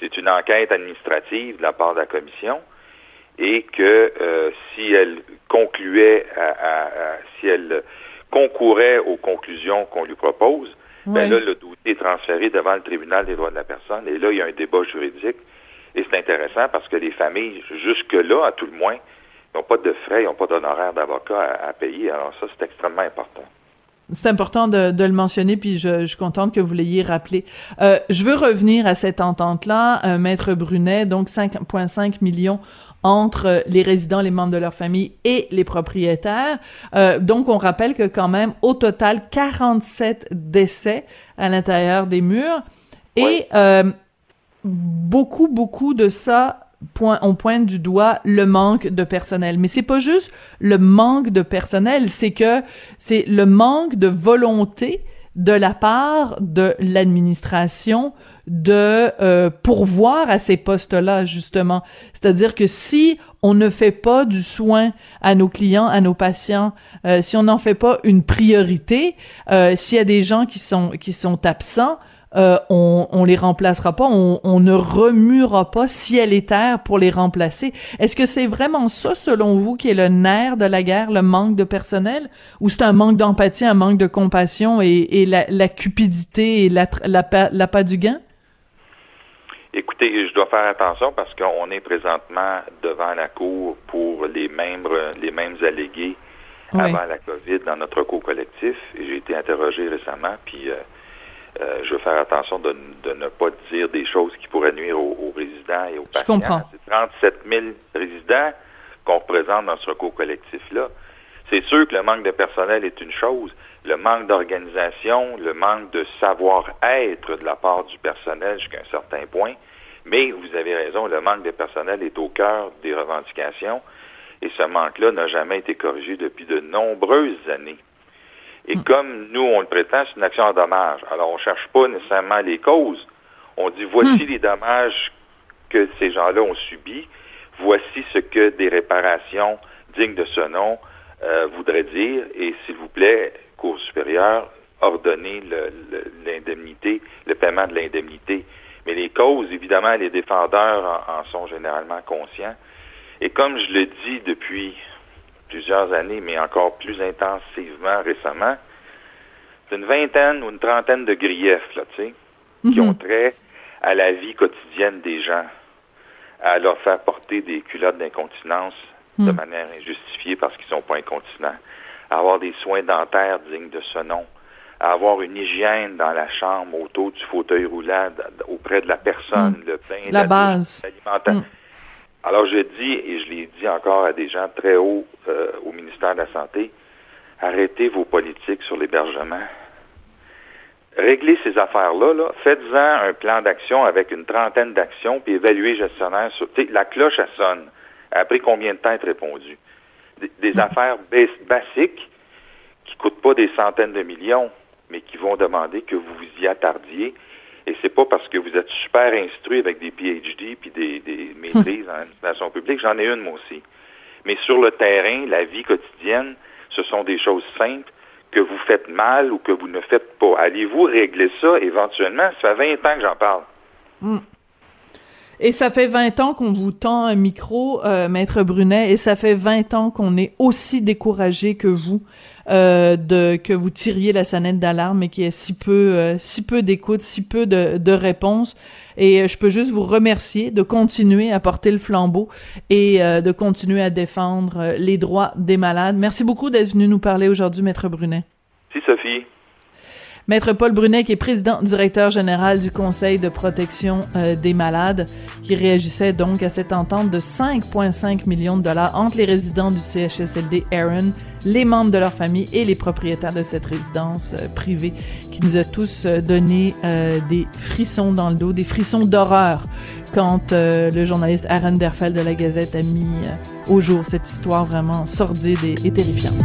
C'est une enquête administrative de la part de la Commission et que euh, si elle concluait, à, à- à- si elle concourait aux conclusions qu'on lui propose, Ouais. ben là, le dossier est transféré devant le tribunal des droits de la personne et là, il y a un débat juridique. Et c'est intéressant parce que les familles, jusque-là, à tout le moins, n'ont pas de frais, n'ont pas d'honoraires d'avocat à, à payer. Alors ça, c'est extrêmement important. C'est important de, de le mentionner, puis je, je suis contente que vous l'ayez rappelé. Euh, je veux revenir à cette entente-là, euh, Maître Brunet, donc 5,5 millions entre euh, les résidents, les membres de leur famille et les propriétaires. Euh, donc, on rappelle que quand même, au total, 47 décès à l'intérieur des murs. Et euh, beaucoup, beaucoup de ça, point, on pointe du doigt le manque de personnel. Mais c'est pas juste le manque de personnel, c'est que c'est le manque de volonté de la part de l'administration de euh, pourvoir à ces postes-là, justement. C'est-à-dire que si on ne fait pas du soin à nos clients, à nos patients, euh, si on n'en fait pas une priorité, euh, s'il y a des gens qui sont qui sont absents, euh, on, on les remplacera pas, on, on ne remuera pas ciel et terre pour les remplacer. Est-ce que c'est vraiment ça, selon vous, qui est le nerf de la guerre, le manque de personnel, ou c'est un manque d'empathie, un manque de compassion et, et la, la cupidité et la, la, la pas du gain? Écoutez, je dois faire attention parce qu'on est présentement devant la Cour pour les mêmes, les mêmes allégués Oui. avant la COVID dans notre cours collectif. J'ai été interrogé récemment, puis euh, euh, je veux faire attention de, de ne pas dire des choses qui pourraient nuire aux, aux résidents et aux Je patients. comprends. C'est 37 000 résidents qu'on représente dans ce recours collectif-là. C'est sûr que le manque de personnel est une chose, le manque d'organisation, le manque de savoir-être de la part du personnel jusqu'à un certain point, mais vous avez raison, le manque de personnel est au cœur des revendications et ce manque-là n'a jamais été corrigé depuis de nombreuses années. Et comme nous, on le prétend, c'est une action en dommage. Alors, on ne cherche pas nécessairement les causes. On dit, voici les dommages que ces gens-là ont subis. Voici ce que des réparations dignes de ce nom euh, voudraient dire. Et s'il vous plaît, Cour supérieure, ordonnez l'indemnité, le, paiement de l'indemnité. Mais les causes, évidemment, les défendeurs en, sont généralement conscients. Et comme je le dis depuis plusieurs années, mais encore plus intensivement récemment, c'est une vingtaine ou une trentaine de griefs, là, tu sais, qui mhm. ont trait à la vie quotidienne des gens, à leur faire porter des culottes d'incontinence de mhm. manière injustifiée parce qu'ils ne sont pas incontinents, à avoir des soins dentaires dignes de ce nom, à avoir une hygiène dans la chambre autour du fauteuil roulant auprès de la personne, mhm. le pain, la, base. Alors je dis, et je l'ai dit encore à des gens très hauts euh, au ministère de la Santé, arrêtez vos politiques sur l'hébergement. Réglez ces affaires-là, là. faites-en un plan d'action avec une trentaine d'actions, puis évaluez gestionnaire sur. la cloche, elle sonne. Après combien de temps être répondu? Des, mm. affaires basiques qui ne coûtent pas des centaines de millions, mais qui vont demander que vous vous y attardiez et c'est pas parce que vous êtes super instruit avec des PhD puis des, des <laughs> maîtrises en administration publique. J'en ai une, moi aussi. Mais sur le terrain, la vie quotidienne, ce sont des choses simples que vous faites mal ou que vous ne faites pas. Allez-vous régler ça éventuellement? Ça fait 20 ans que j'en parle. Hmm. Et ça fait 20 ans qu'on vous tend un micro, euh, Maître Brunet, et ça fait 20 ans qu'on est aussi découragé que vous euh, de que vous tiriez la sonnette d'alarme et qu'il y ait si peu euh, si peu d'écoute, si peu de, de réponses. Et euh, je peux juste vous remercier de continuer à porter le flambeau et de continuer à défendre les droits des malades. Merci beaucoup d'être venu nous parler aujourd'hui, Maître Brunet. Si, Sophie. Maître Paul Brunet, qui est président directeur général du Conseil de protection euh, des malades, qui réagissait donc à cette entente de 5,5 millions de dollars entre les résidents du CHSLD Aaron, les membres de leur famille et les propriétaires de cette résidence euh, privée, qui nous a tous euh, donné des frissons dans le dos, des frissons d'horreur quand le journaliste Aaron Derfeld de la Gazette a mis au jour cette histoire vraiment sordide et terrifiante.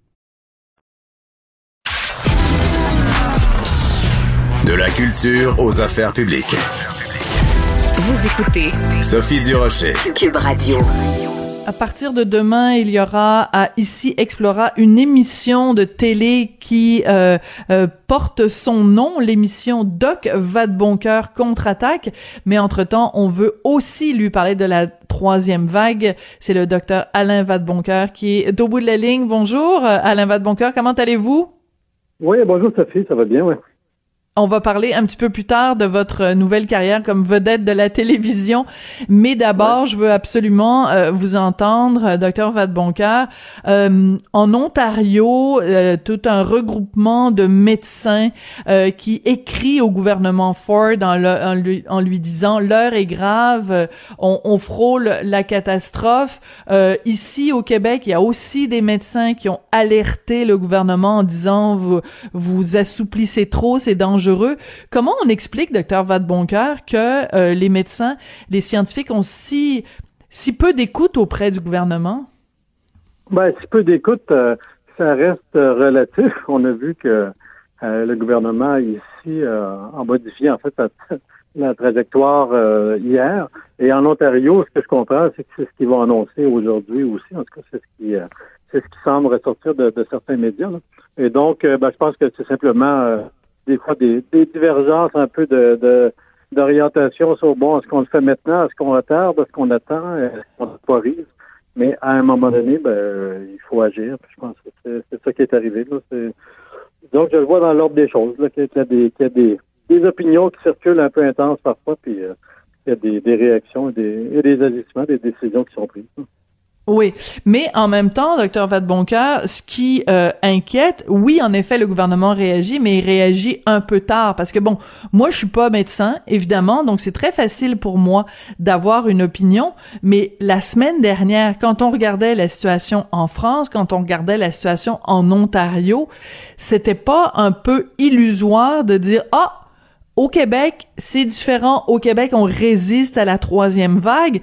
De la culture aux affaires publiques. Vous écoutez Sophie Durocher. Cube Radio. À partir de demain, il y aura à Ici Explora une émission de télé qui euh, euh, porte son nom, l'émission Doc va de bon cœur contre-attaque. Mais entre-temps, on veut aussi lui parler de la troisième vague. C'est le docteur Alain Vadeboncoeur qui est au bout de la ligne. Bonjour, Alain Vadeboncoeur, comment allez-vous? Oui, bonjour Sophie, ça va bien, oui. On va parler un petit peu plus tard de votre nouvelle carrière comme vedette de la télévision, mais d'abord, je veux absolument euh, vous entendre, euh, docteur Vadeboncoeur. Euh, en Ontario, euh, tout un regroupement de médecins qui écrit au gouvernement Ford en, lui, en lui, disant l'heure est grave, on, on, frôle la catastrophe. ici au Québec, il y a aussi des médecins qui ont alerté le gouvernement en disant vous vous assouplissez trop, c'est dangereux Comment on explique, docteur Vadeboncoeur, que euh, les médecins, les scientifiques ont si, si peu d'écoute auprès du gouvernement? Ben, si peu d'écoute, euh, ça reste euh, relatif. <laughs> On a vu que le gouvernement ici a modifié en fait la, <laughs> trajectoire hier. Et en Ontario, ce que je comprends, c'est que c'est ce qu'ils vont annoncer aujourd'hui aussi. En tout cas, c'est ce qui c'est ce qui semble ressortir de, certains médias. Et donc, ben, je pense que c'est simplement des fois des, divergences un peu de, d'orientation sur bon, est-ce qu'on le fait maintenant, est-ce qu'on retarde, est-ce qu'on attend, est-ce qu'on. Mais à un moment donné, ben, il faut agir. Je pense que c'est, ça qui est arrivé. Là. Donc, je le vois dans l'ordre des choses, qu'il y a, des, qu'il y a des, des, opinions qui circulent un peu intenses parfois, puis euh, il y a des, des réactions et des, des agissements, des décisions qui sont prises. Oui, mais en même temps, docteur Vadeboncoeur, ce qui euh, inquiète, oui, en effet, le gouvernement réagit, mais il réagit un peu tard parce que bon, moi, je suis pas médecin, évidemment, donc c'est très facile pour moi d'avoir une opinion. Mais la semaine dernière, quand on regardait la situation en France, quand on regardait la situation en Ontario, c'était pas un peu illusoire de dire ah au Québec, c'est différent. Au Québec, on résiste à la troisième vague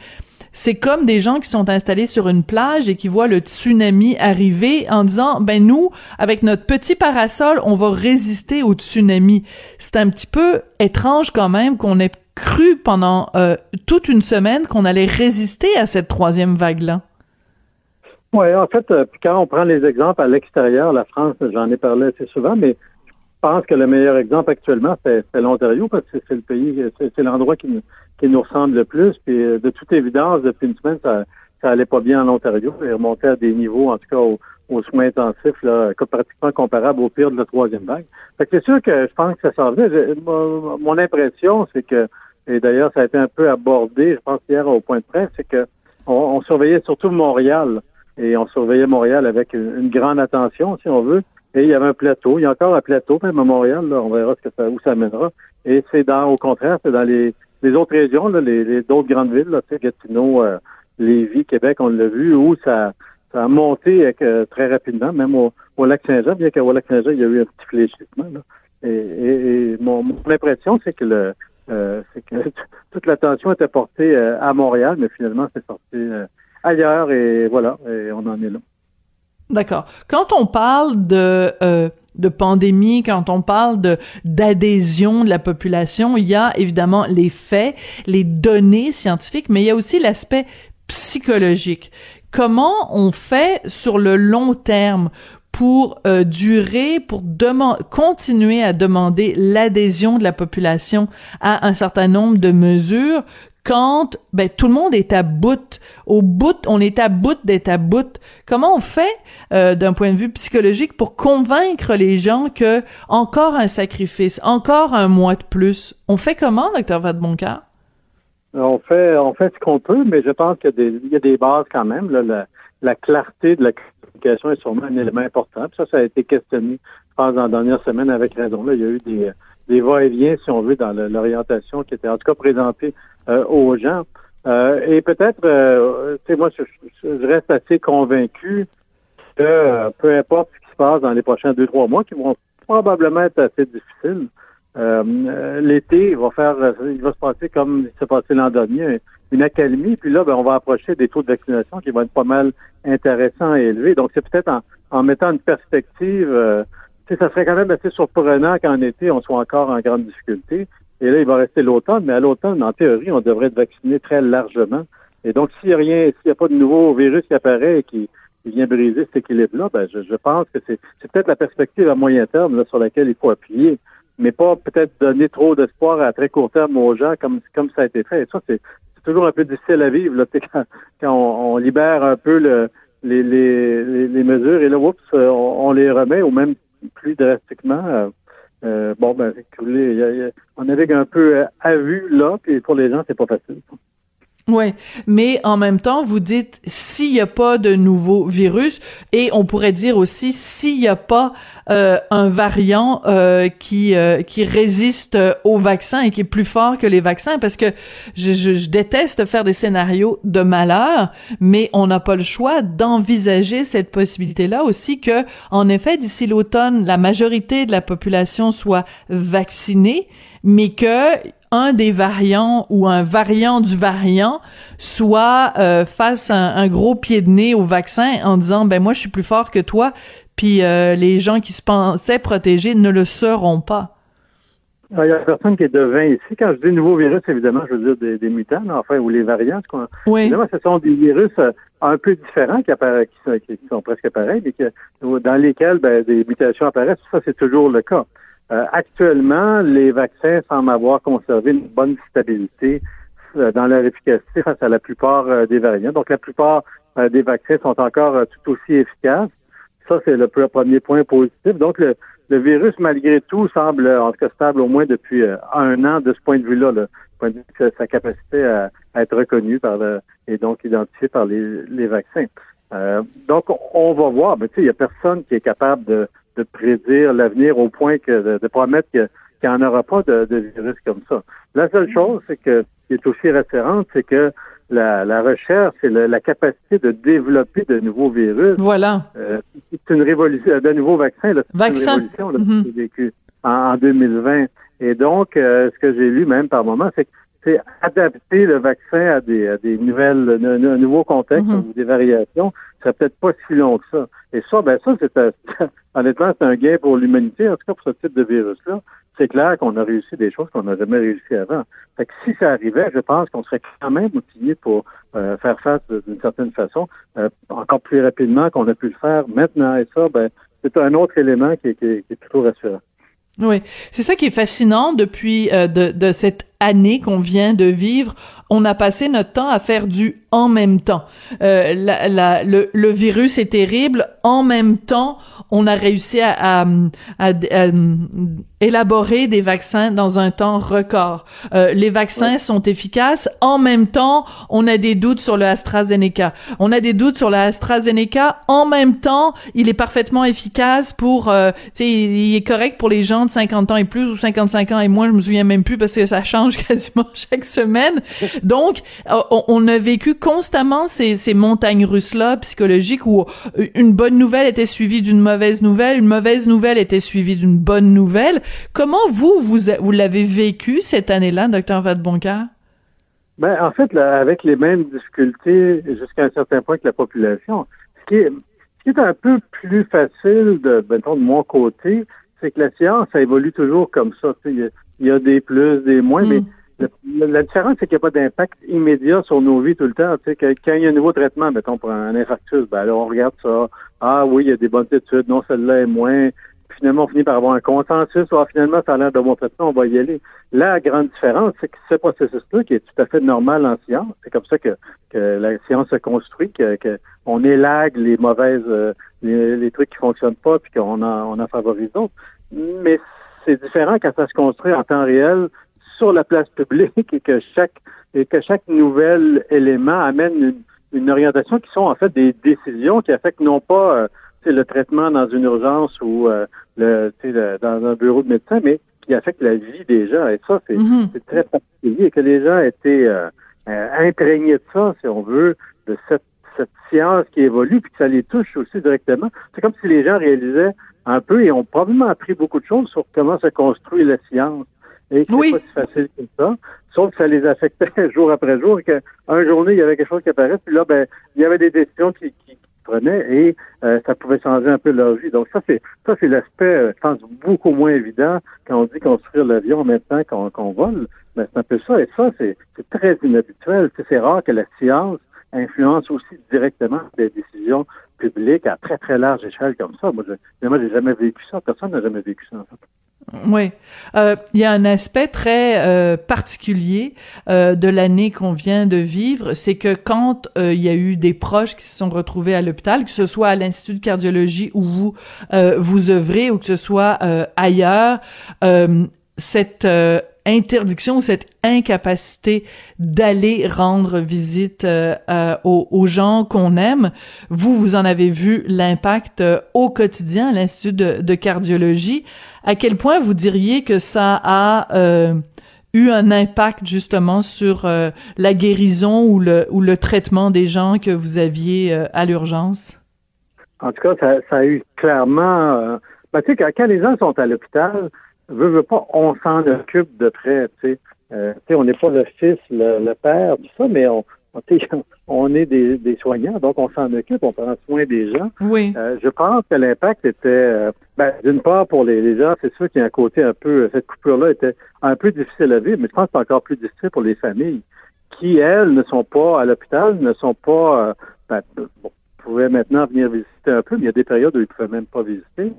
c'est comme des gens qui sont installés sur une plage et qui voient le tsunami arriver en disant ben nous avec notre petit parasol on va résister au tsunami. C'est un petit peu étrange quand même qu'on ait cru pendant euh, toute une semaine qu'on allait résister à cette troisième vague là. Oui, en fait, euh, quand on prend les exemples à l'extérieur, la France, j'en ai parlé assez souvent, mais pense que le meilleur exemple actuellement, c'est l'Ontario, parce que c'est le pays, c'est l'endroit qui, qui nous ressemble le plus. Puis euh, de toute évidence, depuis une semaine, ça, ça allait pas bien en Ontario. Il remontait à des niveaux, en tout cas au, soins intensifs, là, pratiquement comparables au pire de la troisième vague. Fait que c'est sûr que je pense que ça s'en venait. Mon, impression, c'est que, et d'ailleurs, ça a été un peu abordé, je pense hier au point de presse, c'est que on, surveillait surtout Montréal. Et on surveillait Montréal avec une, grande attention, si on veut. Et il y avait un plateau. Il y a encore un plateau, même à Montréal. Là, on verra ce que ça, où ça mènera. Et c'est dans, au contraire, c'est dans les les autres régions, là, les, les d'autres grandes villes, là, Gatineau, euh, Lévis, Québec, on l'a vu, où ça, ça a monté euh, très rapidement, même au, au Lac-Saint-Jean, bien qu'au Lac-Saint-Jean, il y a eu un petit fléchissement. Là. Et, et, mon, mon, impression, c'est que le euh, c'est que <laughs> toute l'attention était portée euh, à Montréal, mais finalement, c'est sorti euh, ailleurs et voilà, et on en est là. D'accord. Quand on parle de de pandémie, quand on parle de d'adhésion de la population, il y a évidemment les faits, les données scientifiques, mais il y a aussi l'aspect psychologique. Comment on fait sur le long terme pour euh, durer, pour continuer à demander l'adhésion de la population à un certain nombre de mesures quand ben, tout le monde est à bout, au bout, on est à bout d'être à bout. Comment on fait euh, d'un point de vue psychologique pour convaincre les gens que encore un sacrifice, encore un mois de plus, on fait comment, docteur Vadeboncoeur? On fait, on fait ce qu'on peut, mais je pense qu'il y, a des bases quand même. la, clarté de la communication est sûrement un élément important. ça, ça a été questionné, je pense, dans la dernière semaine avec raison. Là, il y a eu des, des va-et-vient, si on veut, dans l'orientation qui était en tout cas présentée aux gens. Euh, et peut-être, euh, tu sais, moi, je, reste assez convaincu que peu importe ce qui se passe dans les prochains deux, trois mois, qui vont probablement être assez difficiles, l'été, il va faire, il va se passer comme il s'est passé l'an dernier, une accalmie, puis là, ben, on va approcher des taux de vaccination qui vont être pas mal intéressants et élevés. Donc, c'est peut-être en, en, mettant une perspective, euh, ça serait quand même assez surprenant qu'en été, on soit encore en grande difficulté. Et là, il va rester l'automne, mais à l'automne, en théorie, on devrait être vacciné très largement. Et donc, s'il n'y a rien, s'il n'y a pas de nouveau virus qui apparaît et qui, vient briser cet équilibre-là, ben, je, pense que c'est, peut-être la perspective à moyen terme là, sur laquelle il faut appuyer, mais pas peut-être donner trop d'espoir à très court terme aux gens comme, comme ça a été fait. Et ça, c'est, toujours un peu difficile à vivre là, quand, quand on, libère un peu le, les, les, les, mesures et là, oups, on, on les remet ou même plus drastiquement. Euh, euh, bon, ben, on navigue un peu à vue là, puis pour les gens, c'est pas facile. Oui, mais en même temps, vous dites s'il n'y a pas de nouveau virus, et on pourrait dire aussi s'il n'y a pas euh, un variant euh, qui euh, qui résiste au vaccin et qui est plus fort que les vaccins, parce que je, je, je déteste faire des scénarios de malheur, mais on n'a pas le choix d'envisager cette possibilité-là aussi que, en effet, d'ici l'automne, la majorité de la population soit vaccinée, mais que un des variants ou un variant du variant soit euh, fasse un, gros pied de nez au vaccin en disant ben moi je suis plus fort que toi puis euh, les gens qui se pensaient protégés ne le seront pas. Ah, il y a personne qui est devin ici. Quand je dis nouveau virus, évidemment, je veux dire des, mutants, enfin, ou les variants. Oui. Évidemment, ce sont des virus euh, un peu différents qui, apparaissent, qui, sont, presque pareils, mais dans lesquels ben, des mutations apparaissent. Ça, c'est toujours le cas. Euh, actuellement, les vaccins semblent avoir conservé une bonne stabilité euh, dans leur efficacité face à la plupart euh, des variants. Donc, la plupart des vaccins sont encore tout aussi efficaces. Ça, c'est le premier point positif. Donc, le, virus, malgré tout, semble en tout cas stable au moins depuis un an de ce point de vue-là. point de vue sa capacité à, être reconnue par le, et donc identifiée par les, les vaccins. Euh, donc, on va voir. Mais tu sais, il n'y a personne qui est capable de, de prédire l'avenir au point que de, promettre qu'il n'y en aura pas de, de, virus comme ça. La seule chose, c'est que qui est aussi référente, c'est que la, la recherche et la capacité de développer de nouveaux virus. Voilà. Euh, c'est une révolution, de nouveaux vaccins. Là, Vaccin. une révolution là, mm vécu en, 2020. Et donc, euh, ce que j'ai lu même par moment, c'est que c'est adapter le vaccin à des, à des nouvelles, un nouveau contexte mhm. ou des variations, ça peut-être pas si long que ça. Et ça, ben ça, c'est <laughs> honnêtement, c'est un gain pour l'humanité, en tout cas pour ce type de virus-là. C'est clair qu'on a réussi des choses qu'on n'a jamais réussi avant. Fait que si ça arrivait, je pense qu'on serait quand même outillé pour euh, faire face d'une certaine façon, euh, encore plus rapidement qu'on a pu le faire maintenant. Et ça, ben, c'est un autre élément qui, qui, qui est plutôt rassurant. Oui, c'est ça qui est fascinant depuis euh, de, de cette année qu'on vient de vivre. On a passé notre temps à faire du en même temps. Euh, la, la, le, le, virus est terrible. En même temps, on a réussi à, à, à, élaborer des vaccins dans un temps record. Euh, les vaccins sont efficaces. En même temps, on a des doutes sur le AstraZeneca. On a des doutes sur le AstraZeneca. En même temps, il est parfaitement efficace pour, euh, tu sais, il est correct pour les gens de 50 ans et plus ou 55 ans et moins. Je me souviens même plus parce que ça change <laughs> quasiment chaque semaine. Donc, on, on a vécu constamment ces, montagnes russes-là psychologiques où une bonne nouvelle était suivie d'une mauvaise nouvelle, une mauvaise nouvelle était suivie d'une bonne nouvelle. Comment vous, vous, l'avez vécu cette année-là, docteur Vadeboncoeur? Ben, en fait, avec les mêmes difficultés jusqu'à un certain point que la population, ce qui est, un peu plus facile de, de mon côté, c'est que la science, ça évolue toujours comme ça. Y, a, des plus, des moins, mais hmm. la différence, c'est qu'il n'y a pas d'impact immédiat sur nos vies tout le temps. Tu sais, quand il y a un nouveau traitement, mettons pour un infarctus, ben alors on regarde ça. Ah oui, il y a des bonnes études, non, celle-là est moins finalement, on finit par avoir un consensus. Ah, finalement, ça a l'air de mon traitement, on va y aller. La grande différence, c'est que ce processus-là, qui est tout à fait normal en science, c'est comme ça que, que la science se construit, que, que on élague les mauvaises, euh, les, trucs qui fonctionnent pas, puis qu'on en, on en favorise d'autres. Mais c'est différent quand ça se construit en temps réel sur la place publique et que chaque et que chaque nouvel élément amène une, une orientation qui sont en fait des décisions qui affectent non pas euh, le traitement dans une urgence ou euh, le, dans un bureau de médecin, mais qui affecte la vie des gens. Et ça, c'est mhm. très particulier. que les gens étaient euh, euh, imprégnés de ça, si on veut, de cette, cette science qui évolue, puis que ça les touche aussi directement. C'est comme si les gens réalisaient un peu et ont probablement appris beaucoup de choses sur comment se construit la science. Et c'est pas si facile que ça. Sauf que ça les affectait <laughs> jour après jour, qu'un journée, il y avait quelque chose qui apparaissait, puis là, ben, il y avait des décisions qui, qui, et euh, ça pouvait changer un peu leur vie. Donc ça, c'est ça, c'est l'aspect, euh, je pense, beaucoup moins évident quand on dit construire l'avion en même temps qu'on vole. Mais c'est un peu ça. Et ça, c'est très inhabituel. C'est rare que la science influence aussi directement des décisions publiques à très, très large échelle comme ça. Moi, je n'ai jamais vécu ça. Personne n'a jamais vécu ça, en fait. Oui, euh, il y a un aspect très euh, particulier euh, de l'année qu'on vient de vivre, c'est que quand euh, il y a eu des proches qui se sont retrouvés à l'hôpital, que ce soit à l'institut de cardiologie où vous vous œuvrez ou que ce soit ailleurs, cette interdiction ou cette incapacité d'aller rendre visite euh, euh, aux, gens qu'on aime. Vous, vous en avez vu l'impact euh, au quotidien à l'Institut de, cardiologie. À quel point vous diriez que ça a eu un impact justement sur la guérison ou le, traitement des gens que vous aviez à l'urgence? En tout cas, ça, a eu clairement... Ben, tu sais, quand les gens sont à l'hôpital, veut, veut pas, on s'en occupe de près, tu sais. Euh, on n'est pas le fils, le, père, tout ça, mais on, <laughs> on est des, des, soignants, donc on s'en occupe, on prend soin des gens. Oui. Euh, je pense que l'impact était, euh, ben, d'une part pour les, les gens, c'est sûr qu'il y a un côté un peu, cette coupure-là était un peu difficile à vivre, mais je pense que c'est encore plus difficile pour les familles qui, elles, ne sont pas à l'hôpital, ne sont pas, ben, bon, pouvaient maintenant venir visiter un peu, mais il y a des périodes où ils ne pouvaient même pas visiter.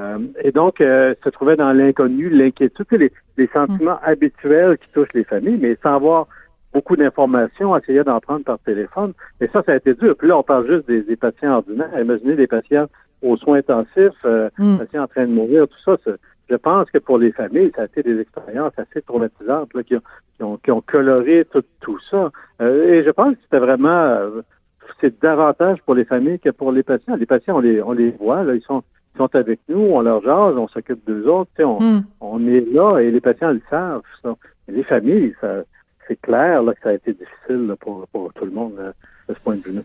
Euh, et donc, euh, se trouvait dans l'inconnu, l'inquiétude, les, les sentiments mm. habituels qui touchent les familles, mais sans avoir beaucoup d'informations, essayer d'en prendre par téléphone. Et ça, ça a été dur. Puis là, on parle juste des, des patients ordinaires. Imaginez des patients aux soins intensifs, euh, mm. patients en train de mourir, tout ça, je pense que pour les familles, ça a été des expériences assez traumatisantes là, qui, ont, qui, ont, coloré tout, tout ça. Euh, et je pense que c'était vraiment, euh, c'est davantage pour les familles que pour les patients. Les patients, on les, on les voit, là, ils sont, sont avec nous, on leur jase, on s'occupe d'eux autres, on, hmm. on est là et les patients le savent. Ça. les familles, ça, c'est clair là, que ça a été difficile pour, pour tout le monde euh, de ce point de vue-là.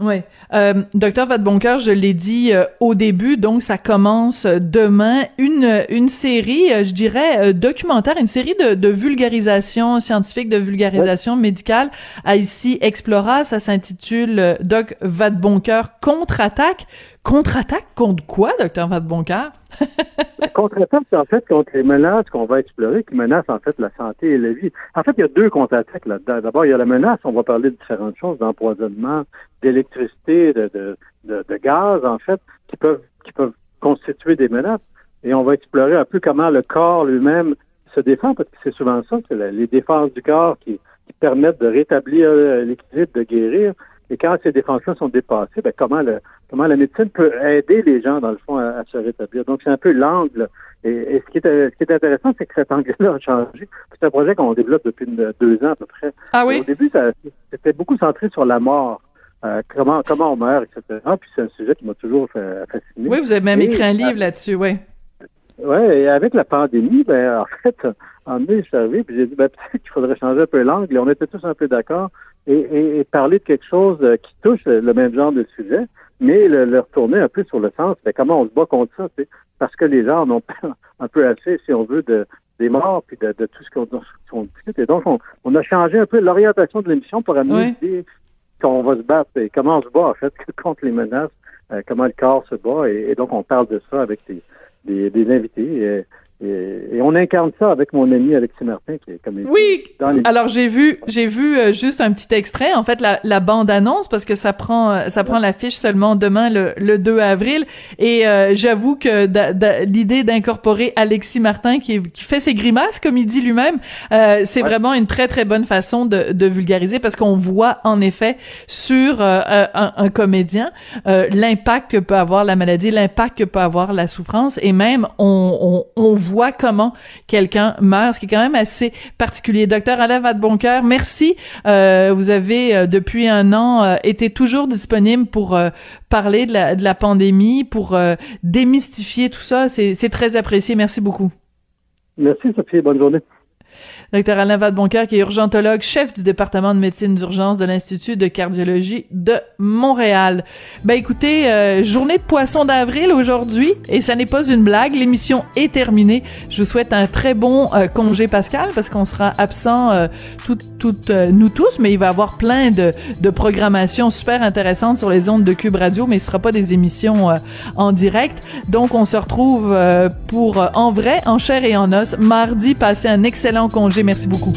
Oui. Euh, Docteur Vadeboncoeur, je l'ai dit euh, au début, donc ça commence demain une une série, euh, je dirais documentaire, une série de, de vulgarisation scientifique, de vulgarisation médicale à ici Explora. Ça s'intitule Doc Vadeboncoeur contre-attaque. Contre-attaque contre quoi, Docteur Vadeboncoeur? <laughs> contre-attaque, c'est en fait contre les menaces qu'on va explorer, qui menacent en fait la santé et la vie. En fait, il y a deux contre-attaques là-dedans. D'abord, il y a la menace, on va parler de différentes choses, d'empoisonnement, d'électricité, de, gaz, en fait, qui peuvent, qui peuvent constituer des menaces. Et on va explorer un peu comment le corps lui-même se défend, parce que c'est souvent ça, c'est les défenses du corps qui, qui permettent de rétablir euh, l'équilibre, de guérir. Et quand ces défenses-là sont dépassées, ben comment, le, comment la médecine peut aider les gens, dans le fond, à, se rétablir? Donc, c'est un peu l'angle. Et, ce, qui est, ce qui est intéressant, c'est que cet angle-là a changé. C'est un projet qu'on développe depuis deux ans à peu près. Ah oui? au début, c'était beaucoup centré sur la mort. Euh, comment, comment on meurt, etc. Puis c'est un sujet qui m'a toujours fasciné. Oui, vous avez même écrit un livre là-dessus, oui. Oui, et avec la pandémie, ben, en fait, je suis arrivé, puis j'ai dit, ben, <laughs> peut-être qu'il faudrait changer un peu l'angle. Et on était tous un peu d'accord et, et, parler de quelque chose euh, qui touche le même genre de sujet, mais le, retourner un peu sur le sens, mais comment on se bat contre ça, parce que les gens en ont <laughs> un peu assez, si on veut, de, des morts, puis de, de tout ce qu'on discute. Et donc, on, a changé un peu l'orientation de l'émission pour amener l'idée qu'on va se battre et comment on se bat, en fait, <laughs> contre les menaces, euh, comment le corps se bat. Et, donc, on parle de ça avec des, des, des invités. Et, on incarne ça avec mon ami Alexis Martin, qui est comme Oui. Alors j'ai vu, j'ai vu euh, juste un petit extrait, en fait la, la bande annonce parce que ça prend, euh, ça prend l'affiche seulement demain le, le 2 avril. Et euh, j'avoue que l'idée d'incorporer Alexis Martin qui, qui fait ses grimaces comme il dit lui-même, c'est vraiment une très très bonne façon de, de vulgariser parce qu'on voit en effet sur un, un, comédien l'impact que peut avoir la maladie, l'impact que peut avoir la souffrance et même on, on, on voit comment quelqu'un meurt, ce qui est quand même assez particulier. Docteur Alain Vadeboncoeur, merci. Euh, vous avez euh, depuis un an euh, été toujours disponible pour parler de la, de la pandémie, pour démystifier tout ça. C'est très apprécié. Merci beaucoup. Merci Sophie. Bonne journée. Docteur Alain Vadeboncoeur, qui est urgentologue, chef du département de médecine d'urgence de l'Institut de cardiologie de Montréal. Ben écoutez, euh, journée de poisson d'avril aujourd'hui, et ça n'est pas une blague, l'émission est terminée. Je vous souhaite un très bon euh, congé pascal, parce qu'on sera absent euh, toutes, nous tous, mais il va y avoir plein de, de programmations super intéressantes sur les ondes de Cube Radio, mais ce sera pas des émissions en direct. Donc on se retrouve pour en vrai, en chair et en os, mardi. Passez un excellent congé merci beaucoup.